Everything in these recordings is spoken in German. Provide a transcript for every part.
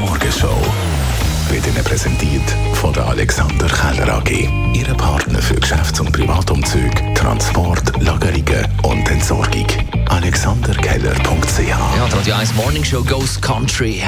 Morgenshow wird Ihnen präsentiert von der Alexander Keller AG. Ihre Partner für Geschäfts- und Privatumzug, Transport, Lagerungen und Entsorgung. AlexanderKeller.ch Ja, die Radio 1 Morning Show Ghost Country.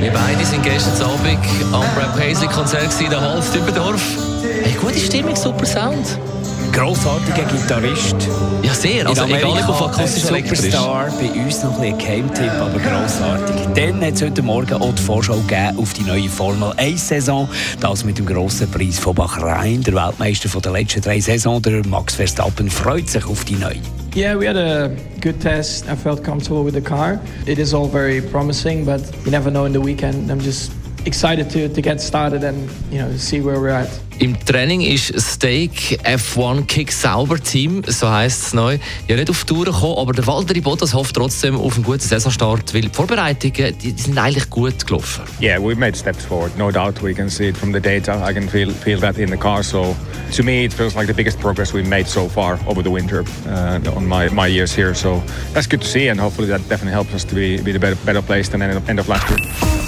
Wir beide sind gestern Abend am Brad Paisley Konzert in der Hals Dübendorf. Hey, gute Stimmung, super Sound. Grossartiger Gitarrist. Ja, sehr. Also, In egal ob. Superstar, bei uns noch ein bisschen ein Geheimtipp, aber grossartig. Dann hat es heute Morgen auch die Vorschau gegeben auf die neue Formel 1-Saison. Das mit dem grossen Preis von Bahrain. Der Weltmeister von der letzten drei Saisons, der Max Verstappen, freut sich auf die neue. Yeah, we had a good test. I felt comfortable with the car. It is all very promising, but you never know in the weekend. I'm just excited to, to get started and you know see where we're at. Im Training ist Steak F1 Kick Sauber Team, so heisst es neu, ja nicht auf die Tour gekommen, aber der Valtteri Bottas hofft trotzdem auf einen guten Saisonstart, weil die Vorbereitungen die, die sind eigentlich gut gelaufen. Yeah, we've made steps forward. No doubt, we can see it from the data. I can feel feel that in the car. So, to me, it feels like the biggest progress we've made so far over the winter uh, on my, my years here. So that's good to see, and hopefully that definitely helps us to be be the better better place than end of, end of last year.